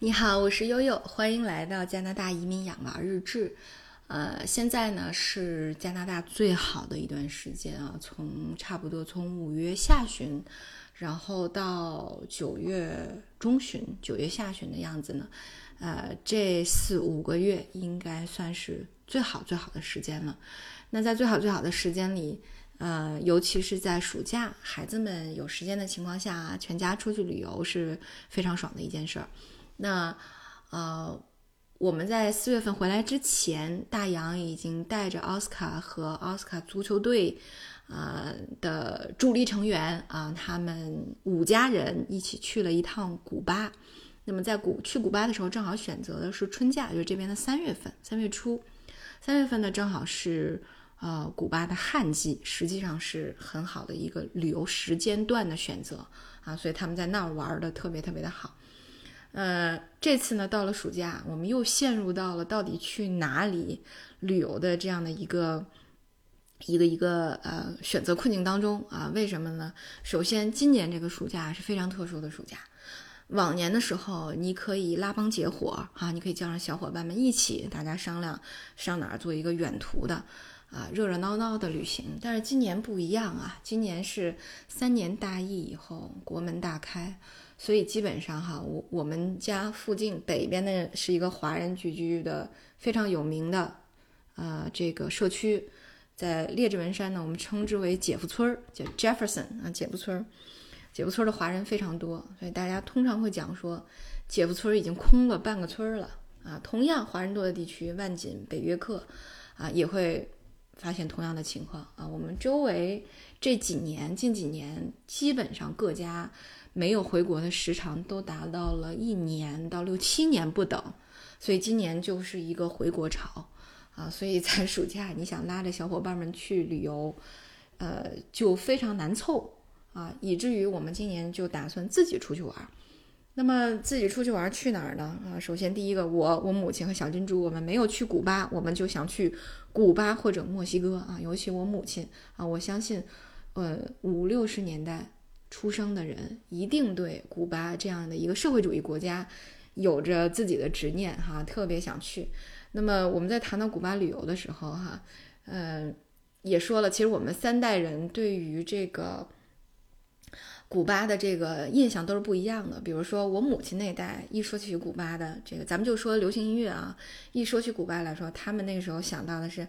你好，我是悠悠，欢迎来到加拿大移民养娃日志。呃，现在呢是加拿大最好的一段时间啊，从差不多从五月下旬，然后到九月中旬、九月下旬的样子呢，呃，这四五个月应该算是最好最好的时间了。那在最好最好的时间里，呃，尤其是在暑假，孩子们有时间的情况下，全家出去旅游是非常爽的一件事儿。那，呃，我们在四月份回来之前，大洋已经带着奥斯卡和奥斯卡足球队，啊的助力成员啊，他们五家人一起去了一趟古巴。那么在古去古巴的时候，正好选择的是春假，就是这边的三月份，三月初。三月份呢，正好是呃古巴的旱季，实际上是很好的一个旅游时间段的选择啊，所以他们在那儿玩的特别特别的好。呃，这次呢，到了暑假，我们又陷入到了到底去哪里旅游的这样的一个一个一个呃选择困境当中啊？为什么呢？首先，今年这个暑假是非常特殊的暑假。往年的时候，你可以拉帮结伙啊，你可以叫上小伙伴们一起，大家商量上哪儿做一个远途的啊，热热闹闹的旅行。但是今年不一样啊，今年是三年大疫以后，国门大开。所以基本上哈，我我们家附近北边的是一个华人聚居的非常有名的，呃，这个社区，在列治文山呢，我们称之为姐夫村儿，叫 Jefferson 啊，姐夫村儿，姐夫村的华人非常多，所以大家通常会讲说，姐夫村已经空了半个村儿了啊。同样华人多的地区，万锦、北约克啊，也会发现同样的情况啊。我们周围这几年，近几年，基本上各家。没有回国的时长都达到了一年到六七年不等，所以今年就是一个回国潮啊！所以在暑假你想拉着小伙伴们去旅游，呃，就非常难凑啊，以至于我们今年就打算自己出去玩。那么自己出去玩去哪儿呢？啊，首先第一个，我我母亲和小珍珠，我们没有去古巴，我们就想去古巴或者墨西哥啊，尤其我母亲啊，我相信，呃，五六十年代。出生的人一定对古巴这样的一个社会主义国家有着自己的执念哈，特别想去。那么我们在谈到古巴旅游的时候哈，嗯，也说了，其实我们三代人对于这个古巴的这个印象都是不一样的。比如说我母亲那代一说起古巴的这个，咱们就说流行音乐啊，一说起古巴来说，他们那个时候想到的是。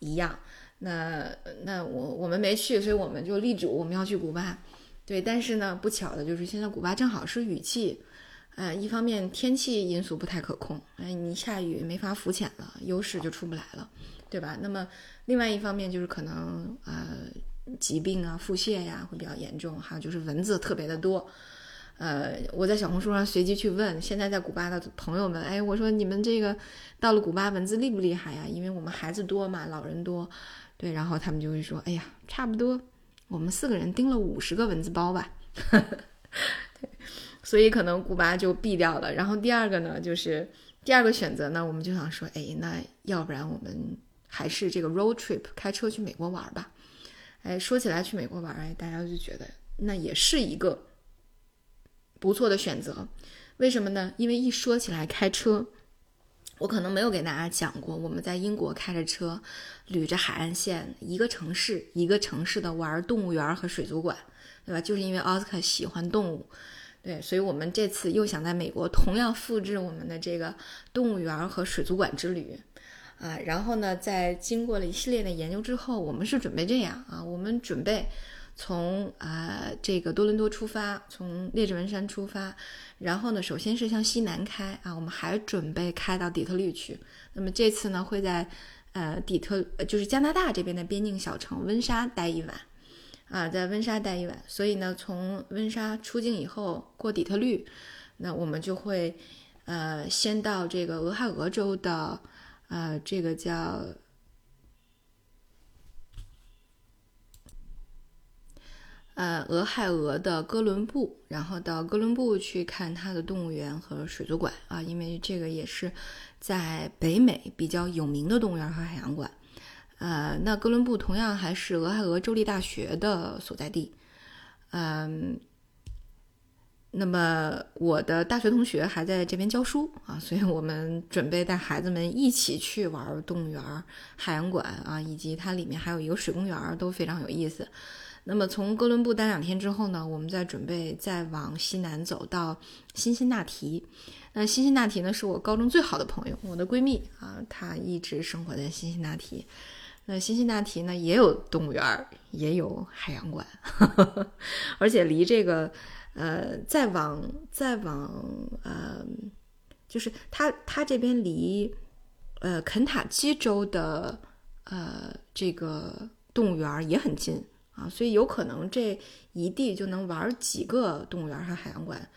一样，那那我我们没去，所以我们就立主我们要去古巴，对。但是呢，不巧的就是现在古巴正好是雨季，呃，一方面天气因素不太可控，哎，你下雨没法浮潜了，优势就出不来了，对吧？那么另外一方面就是可能呃疾病啊、腹泻呀会比较严重，还有就是蚊子特别的多。呃，我在小红书上随机去问现在在古巴的朋友们，哎，我说你们这个到了古巴蚊子厉不厉害呀？因为我们孩子多嘛，老人多，对，然后他们就会说，哎呀，差不多，我们四个人盯了五十个蚊子包吧，对，所以可能古巴就毙掉了。然后第二个呢，就是第二个选择呢，我们就想说，哎，那要不然我们还是这个 road trip 开车去美国玩吧？哎，说起来去美国玩，哎，大家就觉得那也是一个。不错的选择，为什么呢？因为一说起来开车，我可能没有给大家讲过，我们在英国开着车，捋着海岸线，一个城市一个城市的玩动物园和水族馆，对吧？就是因为奥斯卡喜欢动物，对，所以我们这次又想在美国同样复制我们的这个动物园和水族馆之旅，啊，然后呢，在经过了一系列的研究之后，我们是准备这样啊，我们准备。从啊这个多伦多出发，从列治文山出发，然后呢，首先是向西南开啊，我们还准备开到底特律去。那么这次呢，会在呃底特，就是加拿大这边的边境小城温莎待一晚，啊，在温莎待一晚。所以呢，从温莎出境以后过底特律，那我们就会呃，先到这个俄亥俄州的，呃，这个叫。呃，俄亥俄的哥伦布，然后到哥伦布去看它的动物园和水族馆啊，因为这个也是在北美比较有名的动物园和海洋馆。呃，那哥伦布同样还是俄亥俄州立大学的所在地。嗯，那么我的大学同学还在这边教书啊，所以我们准备带孩子们一起去玩动物园、海洋馆啊，以及它里面还有一个水公园，都非常有意思。那么从哥伦布待两天之后呢，我们再准备再往西南走到辛辛那提。那辛辛那提呢，是我高中最好的朋友，我的闺蜜啊，她一直生活在辛辛那提。那辛辛那提呢，也有动物园，也有海洋馆，而且离这个呃再往再往呃，就是它它这边离呃肯塔基州的呃这个动物园也很近。啊，所以有可能这一地就能玩几个动物园和海洋馆。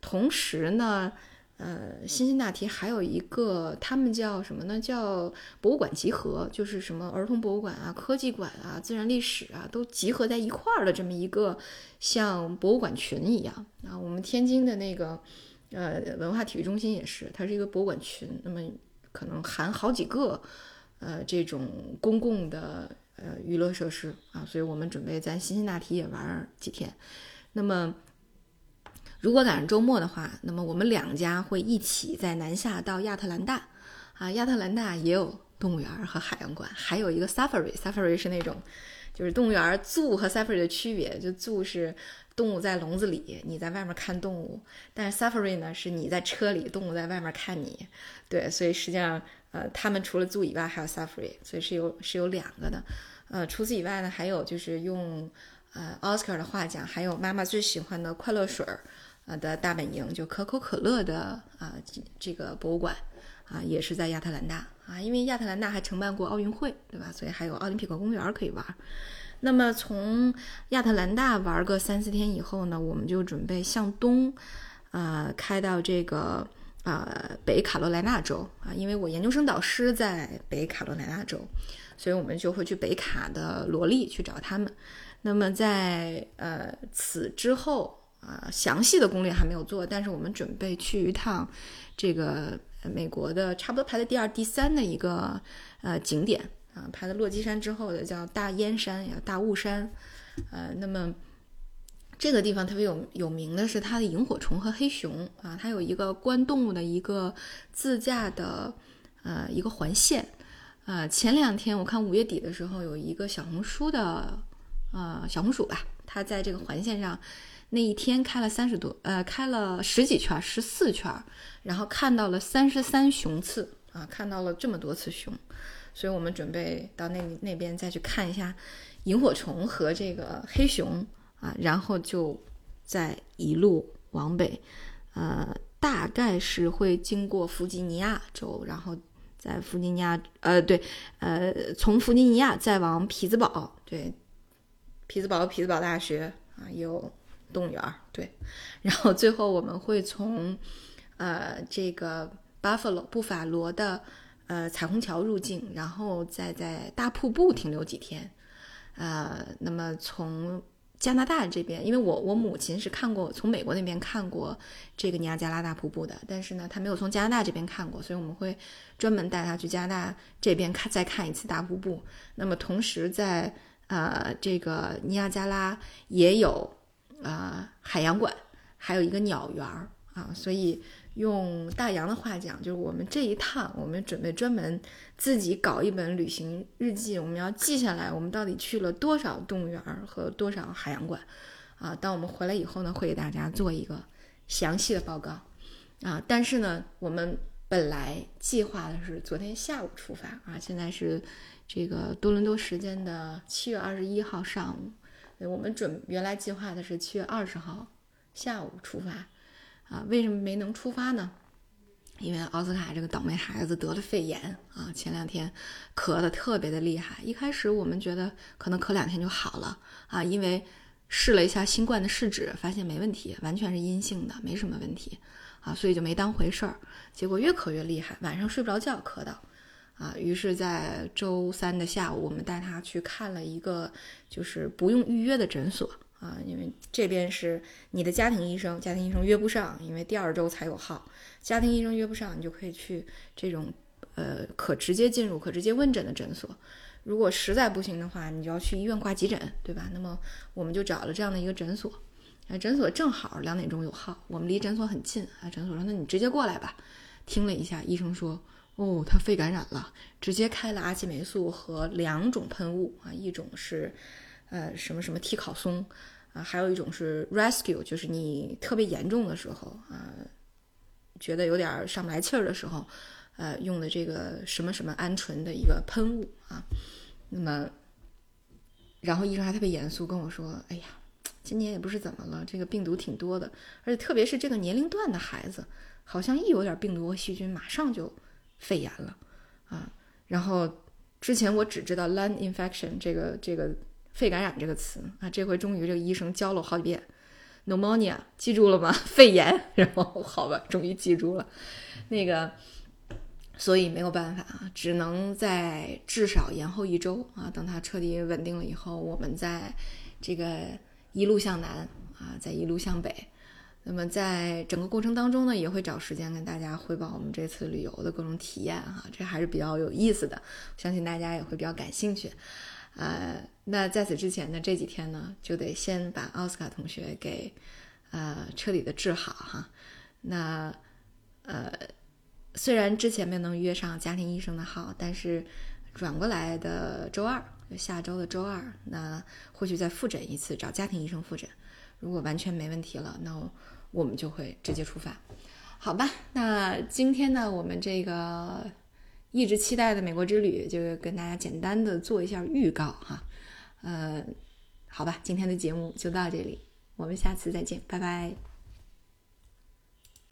同时呢，呃，辛辛那提还有一个，他们叫什么呢？叫博物馆集合，就是什么儿童博物馆啊、科技馆啊、自然历史啊，都集合在一块儿的这么一个像博物馆群一样啊。我们天津的那个呃文化体育中心也是，它是一个博物馆群，那么可能含好几个呃这种公共的。呃，娱乐设施啊，所以我们准备在辛辛那提也玩几天。那么，如果赶上周末的话，那么我们两家会一起在南下到亚特兰大啊。亚特兰大也有动物园和海洋馆，还有一个 safari，safari 是那种就是动物园 zoo 和 safari 的区别，就 zoo 是动物在笼子里，你在外面看动物；但是 safari 呢，是你在车里，动物在外面看你。对，所以实际上，呃，他们除了 zoo 以外，还有 safari，所以是有是有两个的。呃，除此以外呢，还有就是用呃奥斯卡的话讲，还有妈妈最喜欢的快乐水儿呃的大本营，就可口可乐的啊这个博物馆啊，也是在亚特兰大啊，因为亚特兰大还承办过奥运会，对吧？所以还有奥林匹克公园可以玩。那么从亚特兰大玩个三四天以后呢，我们就准备向东，呃，开到这个啊北卡罗来纳州啊，因为我研究生导师在北卡罗来纳州。所以我们就会去北卡的罗利去找他们。那么在呃此之后啊，详细的攻略还没有做，但是我们准备去一趟这个美国的差不多排在第二、第三的一个呃景点啊，排在落基山之后的叫大烟山呀、大雾山。呃，那么这个地方特别有有名的是它的萤火虫和黑熊啊，它有一个观动物的一个自驾的呃一个环线。啊，前两天我看五月底的时候，有一个小红书的，呃，小红薯吧，他在这个环线上，那一天开了三十多，呃，开了十几圈，十四圈，然后看到了三十三雄次，啊，看到了这么多次熊，所以我们准备到那那边再去看一下萤火虫和这个黑熊，啊，然后就再一路往北，呃，大概是会经过弗吉尼亚州，然后。在弗吉尼亚，呃，对，呃，从弗吉尼亚再往匹兹堡，对，匹兹堡匹兹堡大学啊，有动物园，对，然后最后我们会从，呃，这个 Buffalo 布法罗的呃彩虹桥入境，然后再在大瀑布停留几天，呃，那么从。加拿大这边，因为我我母亲是看过从美国那边看过这个尼亚加拉大瀑布的，但是呢，她没有从加拿大这边看过，所以我们会专门带她去加拿大这边看再看一次大瀑布。那么同时在呃这个尼亚加拉也有啊海洋馆，还有一个鸟园儿啊，所以。用大洋的话讲，就是我们这一趟，我们准备专门自己搞一本旅行日记，我们要记下来，我们到底去了多少动物园和多少海洋馆，啊，当我们回来以后呢，会给大家做一个详细的报告，啊，但是呢，我们本来计划的是昨天下午出发，啊，现在是这个多伦多时间的七月二十一号上午，我们准原来计划的是七月二十号下午出发。啊，为什么没能出发呢？因为奥斯卡这个倒霉孩子得了肺炎啊，前两天咳得特别的厉害。一开始我们觉得可能咳两天就好了啊，因为试了一下新冠的试纸，发现没问题，完全是阴性的，没什么问题啊，所以就没当回事儿。结果越咳越厉害，晚上睡不着觉，咳到啊。于是，在周三的下午，我们带他去看了一个就是不用预约的诊所啊，因为这边是你的家庭医生，家庭医生约不上，因为第二周才有号，家庭医生约不上，你就可以去这种呃可直接进入、可直接问诊的诊所。如果实在不行的话，你就要去医院挂急诊，对吧？那么我们就找了这样的一个诊所，啊，诊所正好两点钟有号，我们离诊所很近啊。诊所说：“那你直接过来吧。”听了一下，医生说：“哦，他肺感染了，直接开了阿奇霉素和两种喷雾啊，一种是呃什么什么替考松啊，还有一种是 Rescue，就是你特别严重的时候啊，觉得有点上不来气儿的时候。”呃，用的这个什么什么鹌鹑的一个喷雾啊，那么，然后医生还特别严肃跟我说：“哎呀，今年也不是怎么了，这个病毒挺多的，而且特别是这个年龄段的孩子，好像一有点病毒和细菌，马上就肺炎了啊。”然后之前我只知道 lung infection 这个这个肺感染这个词啊，这回终于这个医生教了我好几遍 pneumonia，记住了吗？肺炎。然后好吧，终于记住了那个。所以没有办法啊，只能在至少延后一周啊，等它彻底稳定了以后，我们再这个一路向南啊，再一路向北。那么在整个过程当中呢，也会找时间跟大家汇报我们这次旅游的各种体验哈，这还是比较有意思的，相信大家也会比较感兴趣。呃，那在此之前呢，这几天呢，就得先把奥斯卡同学给呃彻底的治好哈。那呃。虽然之前没能约上家庭医生的号，但是转过来的周二，下周的周二，那或许再复诊一次，找家庭医生复诊。如果完全没问题了，那我们就会直接出发，好吧？那今天呢，我们这个一直期待的美国之旅，就跟大家简单的做一下预告哈。呃，好吧，今天的节目就到这里，我们下次再见，拜拜。